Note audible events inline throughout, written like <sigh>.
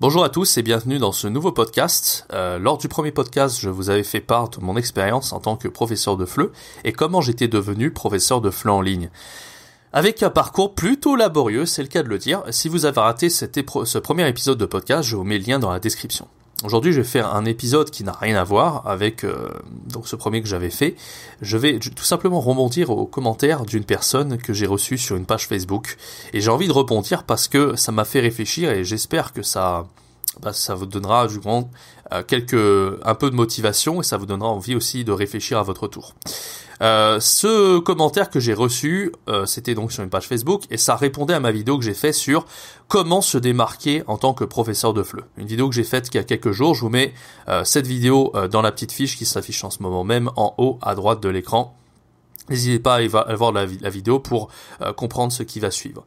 Bonjour à tous et bienvenue dans ce nouveau podcast. Euh, lors du premier podcast, je vous avais fait part de mon expérience en tant que professeur de FLE et comment j'étais devenu professeur de FLE en ligne. Avec un parcours plutôt laborieux, c'est le cas de le dire. Si vous avez raté ce premier épisode de podcast, je vous mets le lien dans la description. Aujourd'hui, je vais faire un épisode qui n'a rien à voir avec euh, donc ce premier que j'avais fait. Je vais tout simplement rebondir aux commentaires d'une personne que j'ai reçue sur une page Facebook et j'ai envie de rebondir parce que ça m'a fait réfléchir et j'espère que ça bah, ça vous donnera du grand euh, quelques un peu de motivation et ça vous donnera envie aussi de réfléchir à votre tour. Euh, ce commentaire que j'ai reçu, euh, c'était donc sur une page Facebook et ça répondait à ma vidéo que j'ai fait sur comment se démarquer en tant que professeur de FLE. Une vidéo que j'ai faite il y a quelques jours. Je vous mets euh, cette vidéo dans la petite fiche qui s'affiche en ce moment même en haut à droite de l'écran. N'hésitez pas à aller voir la, vidéo pour comprendre ce qui va suivre.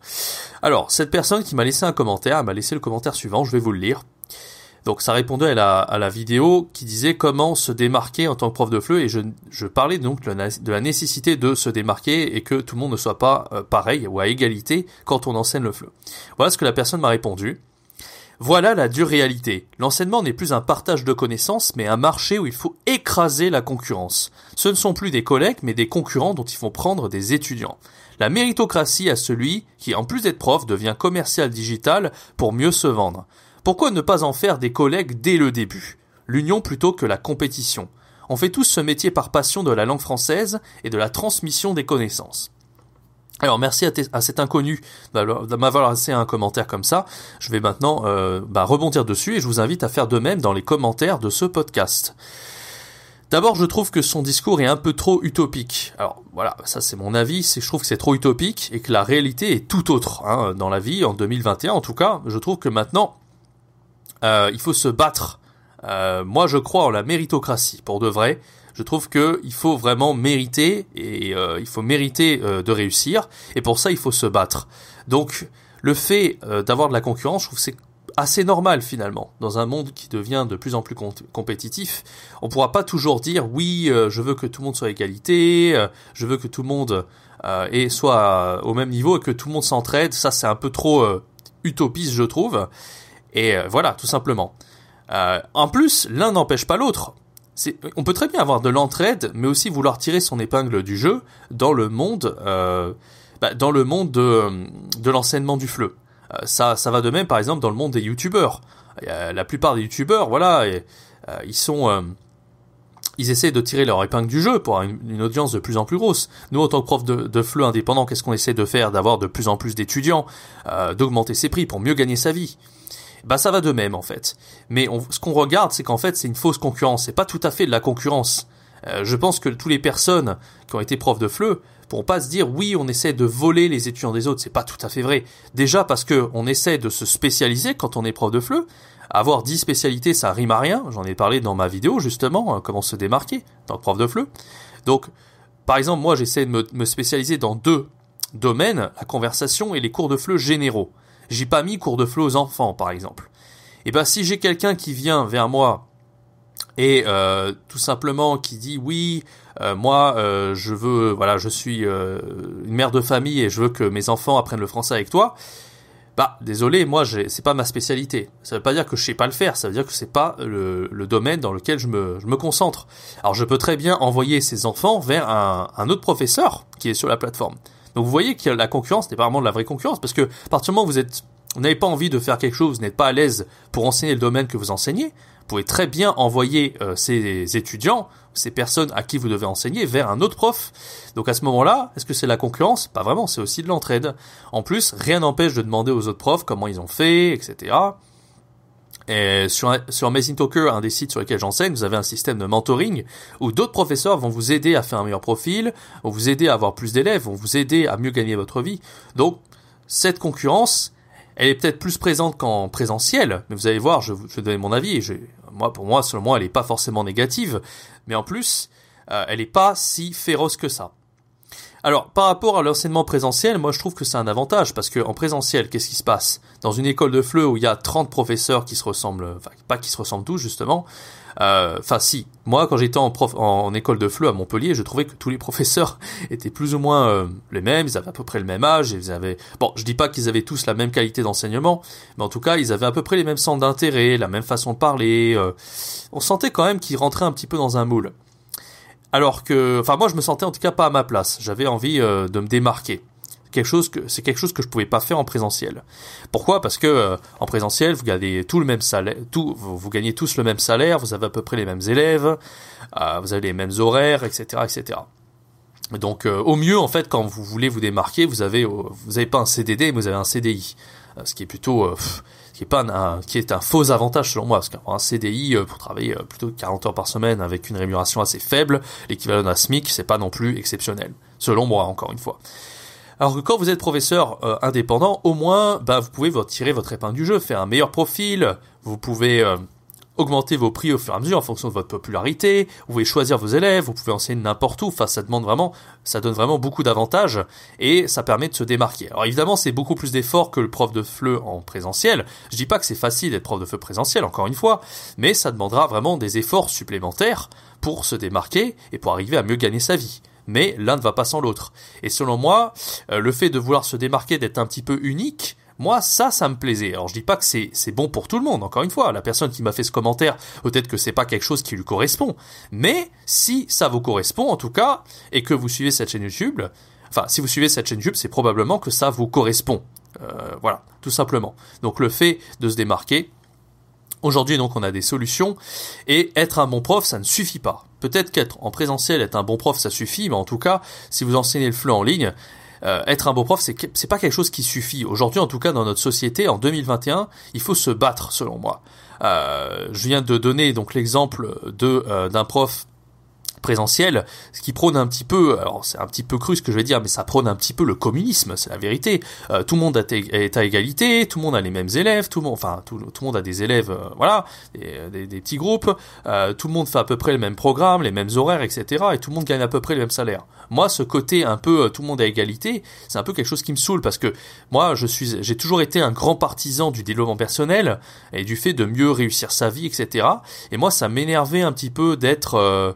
Alors, cette personne qui m'a laissé un commentaire, elle m'a laissé le commentaire suivant, je vais vous le lire. Donc ça répondait à la, vidéo qui disait comment se démarquer en tant que prof de FLE et je, parlais donc de la nécessité de se démarquer et que tout le monde ne soit pas euh, pareil ou à égalité quand on enseigne le FLE. Voilà ce que la personne m'a répondu. Voilà la dure réalité. L'enseignement n'est plus un partage de connaissances, mais un marché où il faut écraser la concurrence. Ce ne sont plus des collègues, mais des concurrents dont il faut prendre des étudiants. La méritocratie à celui qui, en plus d'être prof, devient commercial digital pour mieux se vendre. Pourquoi ne pas en faire des collègues dès le début? L'union plutôt que la compétition. On fait tous ce métier par passion de la langue française et de la transmission des connaissances. Alors merci à, cet inconnu de m'avoir laissé un commentaire comme ça. Je vais maintenant euh, bah, rebondir dessus et je vous invite à faire de même dans les commentaires de ce podcast. D'abord, je trouve que son discours est un peu trop utopique. Alors voilà, ça c'est mon avis, je trouve que c'est trop utopique et que la réalité est tout autre hein, dans la vie en 2021. En tout cas, je trouve que maintenant euh, il faut se battre. Euh, moi, je crois en la méritocratie, pour de vrai. Je trouve que il faut vraiment mériter et euh, il faut mériter de réussir. Et pour ça, il faut se battre. Donc, le fait d'avoir de la concurrence, je trouve c'est assez normal finalement. Dans un monde qui devient de plus en plus compétitif, on pourra pas toujours dire oui, je veux que tout le monde soit à égalité, je veux que tout le monde et soit au même niveau et que tout le monde s'entraide. Ça, c'est un peu trop utopiste, je trouve. Et euh, voilà, tout simplement. Euh, en plus, l'un n'empêche pas l'autre. On peut très bien avoir de l'entraide, mais aussi vouloir tirer son épingle du jeu dans le monde, euh, bah, dans le monde de, de l'enseignement du fleu. Euh, ça, ça va de même, par exemple, dans le monde des youtubeurs. la plupart des youtubeurs, voilà, ils sont, ils essaient de tirer leur épingle du jeu pour avoir une, audience de plus en plus grosse. Nous, en tant que prof de, de fleu indépendant, qu'est-ce qu'on essaie de faire D'avoir de plus en plus d'étudiants, d'augmenter ses prix pour mieux gagner sa vie? Bah ça va de même en fait. Mais ce qu'on regarde, c'est qu'en fait c'est une fausse concurrence. C'est pas tout à fait de la concurrence. Euh, je pense que toutes les personnes qui ont été profs de FLE pourront pas se dire oui on essaie de voler les étudiants des autres. C'est pas tout à fait vrai. Déjà parce que on essaie de se spécialiser quand on est prof de FLE. Avoir 10 spécialités, ça rime à rien. J'en ai parlé dans ma vidéo justement, hein, comment se démarquer tant que prof de FLE. Donc, par exemple, moi j'essaie de me, me spécialiser dans deux domaines, la conversation et les cours de FLE généraux. J'ai pas mis cours de flot aux enfants, par exemple. Et eh ben si j'ai quelqu'un qui vient vers moi et euh, tout simplement qui dit oui, euh, moi euh, je veux, voilà, je suis une mère de famille et je veux que mes enfants apprennent le français avec toi. Bah désolé, moi c'est pas ma spécialité. Ça veut pas dire que je sais pas le faire, ça veut dire que c'est pas le, domaine dans lequel je me, concentre. Alors je peux très bien envoyer ces enfants vers un autre professeur qui est sur la plateforme. Donc vous voyez que la concurrence n'est pas vraiment de la vraie concurrence parce que à partir du moment où vous êtes vous n'avez pas envie de faire quelque chose, vous n'êtes pas à l'aise pour enseigner le domaine que vous enseignez, vous pouvez très bien envoyer euh, ces étudiants, ces personnes à qui vous devez enseigner vers un autre prof. Donc à ce moment-là, est-ce que c'est la concurrence? Pas vraiment, c'est aussi de l'entraide. En plus, rien n'empêche de demander aux autres profs comment ils ont fait, etc. Et sur, sur Amazing Talker, un des sites sur lesquels j'enseigne, vous avez un système de mentoring où d'autres professeurs vont vous aider à faire un meilleur profil, vont vous aider à avoir plus d'élèves, vont vous aider à mieux gagner votre vie. Donc, cette concurrence, elle est peut-être plus présente qu'en présentiel, mais vous allez voir, je, je vais donner mon avis, je, moi, pour moi, selon moi, elle n'est pas forcément négative, mais en plus, euh, elle n'est pas si féroce que ça. Alors, par rapport à l'enseignement présentiel, moi je trouve que c'est un avantage parce que en présentiel, qu'est-ce qui se passe? Dans une école de FLE où il y a 30 professeurs qui se ressemblent, enfin pas qui se ressemblent tous justement, euh, enfin si, moi quand j'étais en, prof, en, école de FLE à Montpellier, je trouvais que tous les professeurs <laughs> étaient plus ou moins euh, les mêmes, ils avaient à peu près le même âge, ils avaient... Bon, je dis pas qu'ils avaient tous la même qualité d'enseignement, mais en tout cas ils avaient à peu près les mêmes centres d'intérêt, la même façon de parler, euh, on sentait quand même qu'ils rentraient un petit peu dans un moule. Alors que, enfin moi je me sentais en tout cas pas à ma place. J'avais envie euh, de me démarquer. Quelque chose que c'est quelque chose que je pouvais pas faire en présentiel. Pourquoi? Parce que euh, en présentiel vous gagnez tout le même salaire, tout vous, gagnez tous le même salaire, vous avez à peu près les mêmes élèves, euh, vous avez les mêmes horaires, etc., etc. Donc au mieux en fait quand vous voulez vous démarquer, vous avez vous avez pas un CDD, mais vous avez un CDI, ce qui est plutôt qui est pas un, qui est un faux avantage selon moi, parce qu'un CDI euh, pour travailler euh, plutôt 40 heures par semaine avec une rémunération assez faible, l'équivalent d'un SMIC, c'est pas non plus exceptionnel, selon moi encore une fois. Alors que quand vous êtes professeur euh, indépendant, au moins, bah, vous pouvez tirer votre épingle du jeu, faire un meilleur profil, vous pouvez augmenter vos prix au fur et à mesure en fonction de votre popularité, vous pouvez choisir vos élèves, vous pouvez enseigner n'importe où, enfin ça demande vraiment, ça donne vraiment beaucoup d'avantages et ça permet de se démarquer. Alors évidemment c'est beaucoup plus d'efforts que le prof de FLE en présentiel, je dis pas que c'est facile d'être prof de FLE présentiel encore une fois, mais ça demandera vraiment des efforts supplémentaires pour se démarquer et pour arriver à mieux gagner sa vie mais l'un ne va pas sans l'autre. Et selon moi, euh, le fait de vouloir se démarquer, d'être un petit peu unique, moi, ça, ça me plaisait. Alors, je dis pas que c'est, bon pour tout le monde, encore une fois. La personne qui m'a fait ce commentaire, peut-être que c'est pas quelque chose qui lui correspond. Mais, si ça vous correspond, en tout cas, et que vous suivez cette chaîne YouTube, enfin, si vous suivez cette chaîne YouTube, c'est probablement que ça vous correspond. Euh, voilà, tout simplement. Donc, le fait de se démarquer, Aujourd'hui, donc, on a des solutions. Et être un bon prof, ça ne suffit pas. Peut-être qu'être en présentiel, être un bon prof, ça suffit, mais en tout cas, si vous enseignez le fleu en ligne, euh, être un beau prof, c'est c'est pas quelque chose qui suffit. Aujourd'hui, en tout cas, dans notre société, en 2021, il faut se battre, selon moi. Euh, je viens de donner donc l'exemple de euh, d'un prof présentiel, ce qui prône un petit peu, alors c'est un petit peu cru ce que je vais dire, mais ça prône un petit peu le communisme, c'est la vérité. Euh, tout le monde est à égalité, tout le monde a les mêmes élèves, tout le monde, enfin tout, le monde a des élèves, euh, voilà, des, des, petits groupes, euh, tout le monde fait à peu près le même programme, les mêmes horaires, etc. Et tout le monde gagne à peu près le même salaire. Moi, ce côté un peu tout le monde à égalité, c'est un peu quelque chose qui me saoule parce que moi, je suis, j'ai toujours été un grand partisan du développement personnel et du fait de mieux réussir sa vie, etc. Et moi, ça m'énervait un petit peu d'être,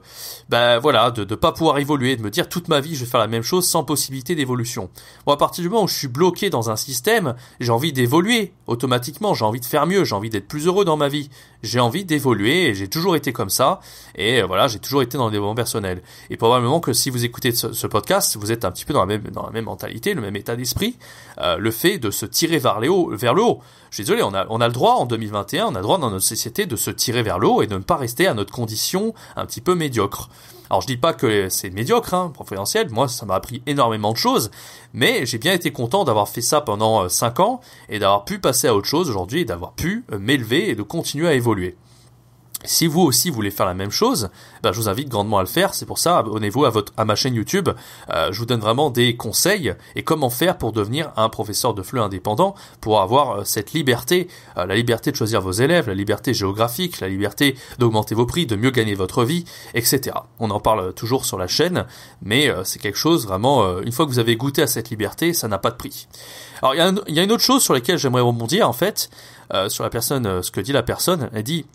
bah voilà, de ne pas pouvoir évoluer, de me dire toute ma vie je vais faire la même chose sans possibilité d'évolution. Bon, à partir du moment où je suis bloqué dans un système, j'ai envie d'évoluer automatiquement, j'ai envie de faire mieux, j'ai envie d'être plus heureux dans ma vie, j'ai envie d'évoluer j'ai toujours été comme ça et euh, voilà, j'ai toujours été dans le développement personnel. Et probablement que si vous écoutez ce, podcast, vous êtes un petit peu dans la même dans la même mentalité, le même état d'esprit, euh, le fait de se tirer vers le haut, vers le haut. Je suis désolé, on a on a le droit en 2021, on a le droit dans notre société de se tirer vers le haut et de ne pas rester à notre condition un petit peu médiocre. Alors je dis pas que c'est médiocre, hein, professionnel, moi ça m'a appris énormément de choses, mais j'ai bien été content d'avoir fait ça pendant 5 euh, ans et d'avoir pu passer à autre chose aujourd'hui et d'avoir pu euh, m'élever et de continuer à évoluer. Si vous aussi voulez faire la même chose, ben je vous invite grandement à le faire. C'est pour ça, abonnez-vous à votre à ma chaîne YouTube. Euh, je vous donne vraiment des conseils et comment faire pour devenir un professeur de FLE indépendant, pour avoir euh, cette liberté, euh, la liberté de choisir vos élèves, la liberté géographique, la liberté d'augmenter vos prix, de mieux gagner votre vie, etc. On en parle toujours sur la chaîne, mais c'est quelque chose vraiment. une fois que vous avez goûté à cette liberté, ça n'a pas de prix. Alors il y, y, a une autre chose sur laquelle j'aimerais rebondir en fait, sur la personne, ce que dit la personne. Elle dit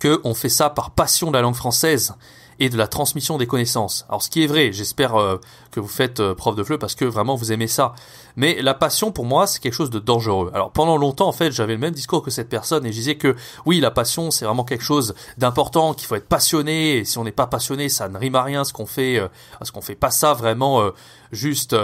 qu'on fait ça par passion de la langue française et de la transmission des connaissances. Alors ce qui est vrai, j'espère euh, que vous faites euh, prof de FLE parce que vraiment vous aimez ça. Mais la passion pour moi c'est quelque chose de dangereux. Alors pendant longtemps en fait j'avais le même discours que cette personne et je disais que oui la passion c'est vraiment quelque chose d'important, qu'il faut être passionné et si on n'est pas passionné ça ne rime à rien ce qu'on fait, euh, parce qu'on fait pas ça vraiment juste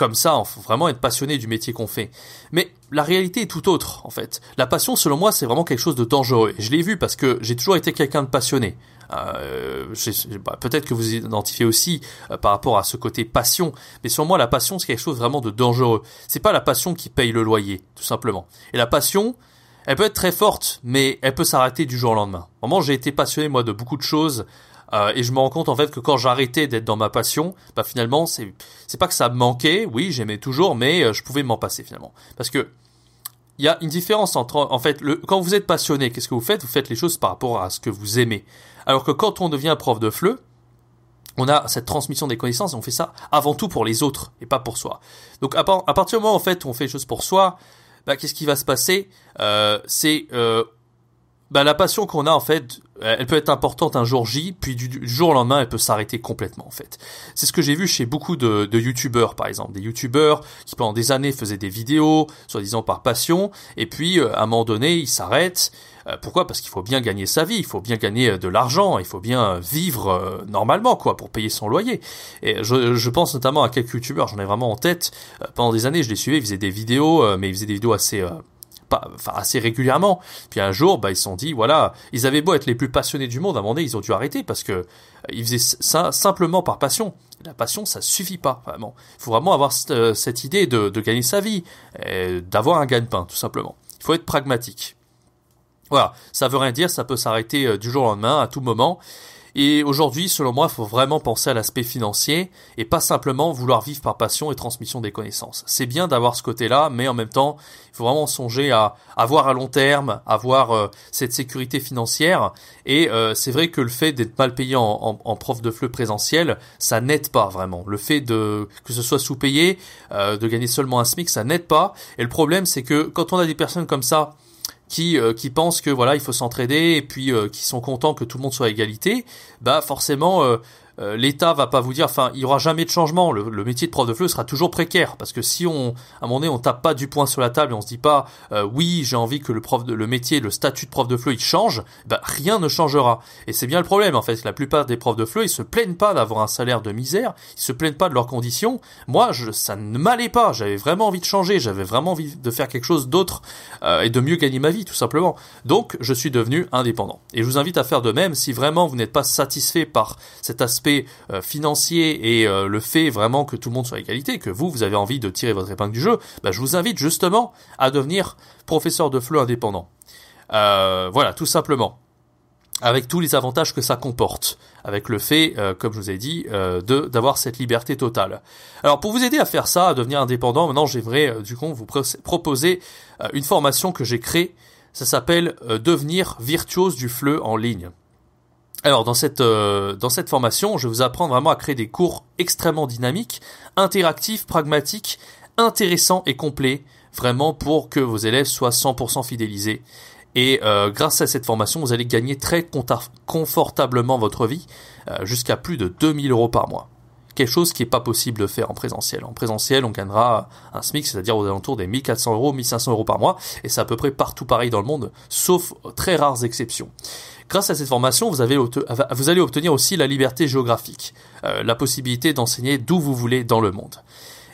comme ça, il faut vraiment être passionné du métier qu'on fait. Mais la réalité est tout autre, en fait. La passion, selon moi, c'est vraiment quelque chose de dangereux. je l'ai vu parce que j'ai toujours été quelqu'un de passionné. Bah, peut-être que vous identifiez aussi euh, par rapport à ce côté passion, mais selon moi, la passion, c'est quelque chose vraiment de dangereux. C'est pas la passion qui paye le loyer, tout simplement. Et la passion, elle peut être très forte, mais elle peut s'arrêter du jour au lendemain. Vraiment, j'ai été passionné, moi, de beaucoup de choses. Euh, et je me rends compte en fait que quand j'arrêtais d'être dans ma passion, bah finalement c'est c'est pas que ça me manquait, oui j'aimais toujours, mais euh, je pouvais m'en passer finalement. Parce que il y a une différence entre en fait quand vous êtes passionné, qu'est-ce que vous faites? Vous faites les choses par rapport à ce que vous aimez. Alors que quand on devient prof de FLE, on a cette transmission des connaissances et on fait ça avant tout pour les autres et pas pour soi. Donc à, partir du moment où on fait les choses pour soi, bah, qu'est-ce qui va se passer? Euh, C'est euh, bah, la passion qu'on a en fait, elle peut être importante un jour J, puis du, jour au lendemain, elle peut s'arrêter complètement en fait. C'est ce que j'ai vu chez beaucoup de, de youtubeurs par exemple, des youtubeurs qui pendant des années faisaient des vidéos, soi-disant par passion, et puis euh, à un moment donné, ils s'arrêtent. Euh, pourquoi? Parce qu'il faut bien gagner sa vie, il faut bien gagner euh, de l'argent, il faut bien vivre normalement quoi pour payer son loyer. Et je, je pense notamment à quelques youtubeurs, j'en ai vraiment en tête. pendant des années, je les suivais, ils faisaient des vidéos, mais ils faisaient des vidéos assez enfin assez régulièrement. Puis un jour, bah ils se sont dit, voilà, ils avaient beau être les plus passionnés du monde, à un moment donné, ils ont dû arrêter parce que euh, ils faisaient ça simplement par passion. La passion, ça suffit pas vraiment. Il faut vraiment avoir cette, euh, idée de, de, gagner sa vie, d'avoir un gagne-pain, tout simplement. Il faut être pragmatique. Voilà, ça veut rien dire, ça peut s'arrêter euh, du jour au lendemain, à tout moment. Et aujourd'hui, selon moi, il faut vraiment penser à l'aspect financier et pas simplement vouloir vivre par passion et transmission des connaissances. C'est bien d'avoir ce côté-là, mais en même temps, il faut vraiment songer à avoir à long terme, avoir euh, cette sécurité financière. Et euh, c'est vrai que le fait d'être mal payé en, prof de fleu présentiel, ça n'aide pas vraiment. Le fait de que ce soit sous-payé, euh, de gagner seulement un SMIC, ça n'aide pas. Et le problème, c'est que quand on a des personnes comme ça, qui euh, qui pensent que voilà il faut s'entraider et puis euh, qui sont contents que tout le monde soit à égalité, bah forcément euh, l'État va pas vous dire, enfin, il y aura jamais de changement. Le, métier de prof de fleu sera toujours précaire parce que si on, à un moment donné, on tape pas du poing sur la table et on se dit pas, euh, oui, j'ai envie que le prof de, le métier, le statut de prof de fleu, il change, bah, rien ne changera. Et c'est bien le problème, en fait. La plupart des profs de fleu, ils se plaignent pas d'avoir un salaire de misère, ils se plaignent pas de leurs conditions. Moi, ça ne m'allait pas. J'avais vraiment envie de changer, j'avais vraiment envie de faire quelque chose d'autre euh, et de mieux gagner ma vie, tout simplement. Donc, je suis devenu indépendant. Et je vous invite à faire de même si vraiment vous n'êtes pas satisfait par cet aspect euh, financier et euh, le fait vraiment que tout le monde soit à égalité, que vous, vous avez envie de tirer votre épingle du jeu, bah, je vous invite justement à devenir professeur de fleu indépendant. Euh, voilà, tout simplement avec tous les avantages que ça comporte, avec le fait, comme je vous ai dit, de d'avoir cette liberté totale. Alors pour vous aider à faire ça, à devenir indépendant, maintenant j'aimerais du coup vous proposer une formation que j'ai créée. Ça s'appelle devenir virtuose du fleu en ligne. Alors dans cette euh, dans cette formation, je vous apprendre vraiment à créer des cours extrêmement dynamiques, interactifs, pragmatiques, intéressants et complets, vraiment pour que vos élèves soient 100% fidélisés. Et euh, grâce à cette formation, vous allez gagner très confortablement votre vie, euh, jusqu'à plus de 2000 euros par mois. Quelque chose qui n'est pas possible de faire en présentiel. En présentiel, on gagnera un SMIC, c'est-à-dire aux alentours des 1400 euros, 1500 euros par mois, et c'est à peu près partout pareil dans le monde, sauf très rares exceptions. Grâce à cette formation, vous, vous allez obtenir aussi la liberté géographique, euh, la possibilité d'enseigner d'où vous voulez dans le monde.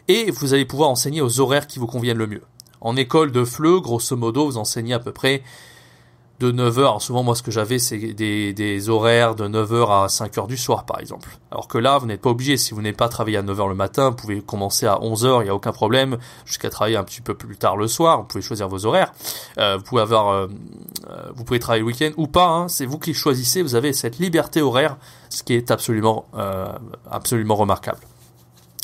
Et vous allez pouvoir enseigner aux horaires qui vous conviennent le mieux. En école de FLE, grosso modo, vous enseignez à peu près de 9h. souvent, moi, ce que j'avais, c'est des, horaires de 9h à 5h du soir, par exemple. Alors que là, vous n'êtes pas obligé. Si vous n'êtes pas travailler à 9h le matin, vous pouvez commencer à 11h, il n'y a aucun problème, jusqu'à travailler un petit peu plus tard le soir. Vous pouvez choisir vos horaires. Euh, vous pouvez avoir, euh, euh, vous pouvez travailler le week-end ou pas. Hein. c'est vous qui choisissez. Vous avez cette liberté horaire, ce qui est absolument, absolument remarquable.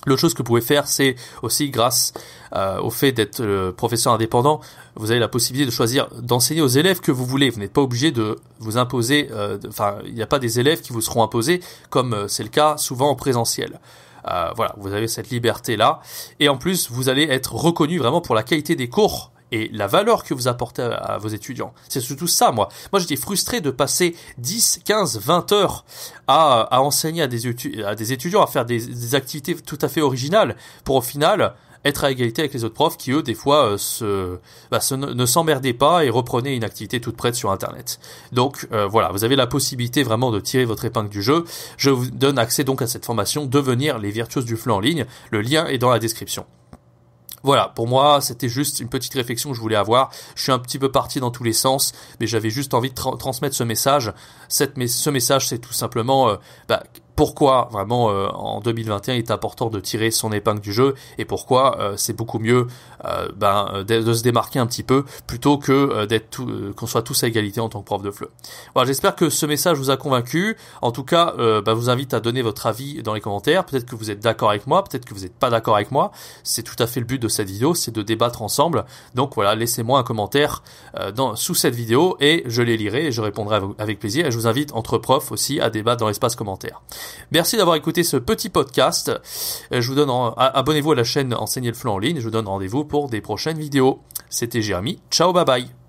L'autre chose que vous pouvez faire, c'est aussi grâce euh, au fait d'être euh, professeur indépendant, vous avez la possibilité de choisir d'enseigner aux élèves que vous voulez. Vous n'êtes pas obligé de vous imposer, euh, enfin, il n'y a pas des élèves qui vous seront imposés comme c'est le cas souvent en présentiel. voilà, vous avez cette liberté-là. Et en plus, vous allez être reconnu vraiment pour la qualité des cours et la valeur que vous apportez à, vos étudiants. C'est surtout ça, moi. Moi, j'étais frustré de passer 10, 15, 20 heures à, enseigner à des, étudiants à faire des, activités tout à fait originales pour au final être à égalité avec les autres profs qui eux des fois euh, se, bah, ne s'emmerdaient pas et reprenaient une activité toute prête sur internet. Donc euh, voilà, vous avez la possibilité vraiment de tirer votre épingle du jeu. Je vous donne accès donc à cette formation devenir les virtuoses du flux en ligne. Le lien est dans la description. Voilà, pour moi, c'était juste une petite réflexion que je voulais avoir. Je suis un petit peu parti dans tous les sens, mais j'avais juste envie de transmettre ce message. Ce message, c'est tout simplement euh, bah, pourquoi vraiment euh, en 2021 il est important de tirer son épingle du jeu et pourquoi euh, c'est beaucoup mieux euh, ben, de, se démarquer un petit peu plutôt que d'être qu'on soit tous à égalité en tant que prof de fleu. Voilà, j'espère que ce message vous a convaincu. En tout cas, ben, je vous invite à donner votre avis dans les commentaires. Peut-être que vous êtes d'accord avec moi, peut-être que vous n'êtes pas d'accord avec moi. C'est tout à fait le but de cette vidéo, c'est de débattre ensemble. Donc voilà, laissez-moi un commentaire dans, sous cette vidéo et je les lirai et je répondrai avec plaisir. Et je vous invite entre profs aussi à débattre dans l'espace commentaire. Merci d'avoir écouté ce petit podcast. Euh, je vous donne abonnez-vous à la chaîne Enseigner le FLE en ligne. Je vous donne rendez-vous pour des prochaines vidéos. C'était Jérémy. Ciao, bye bye.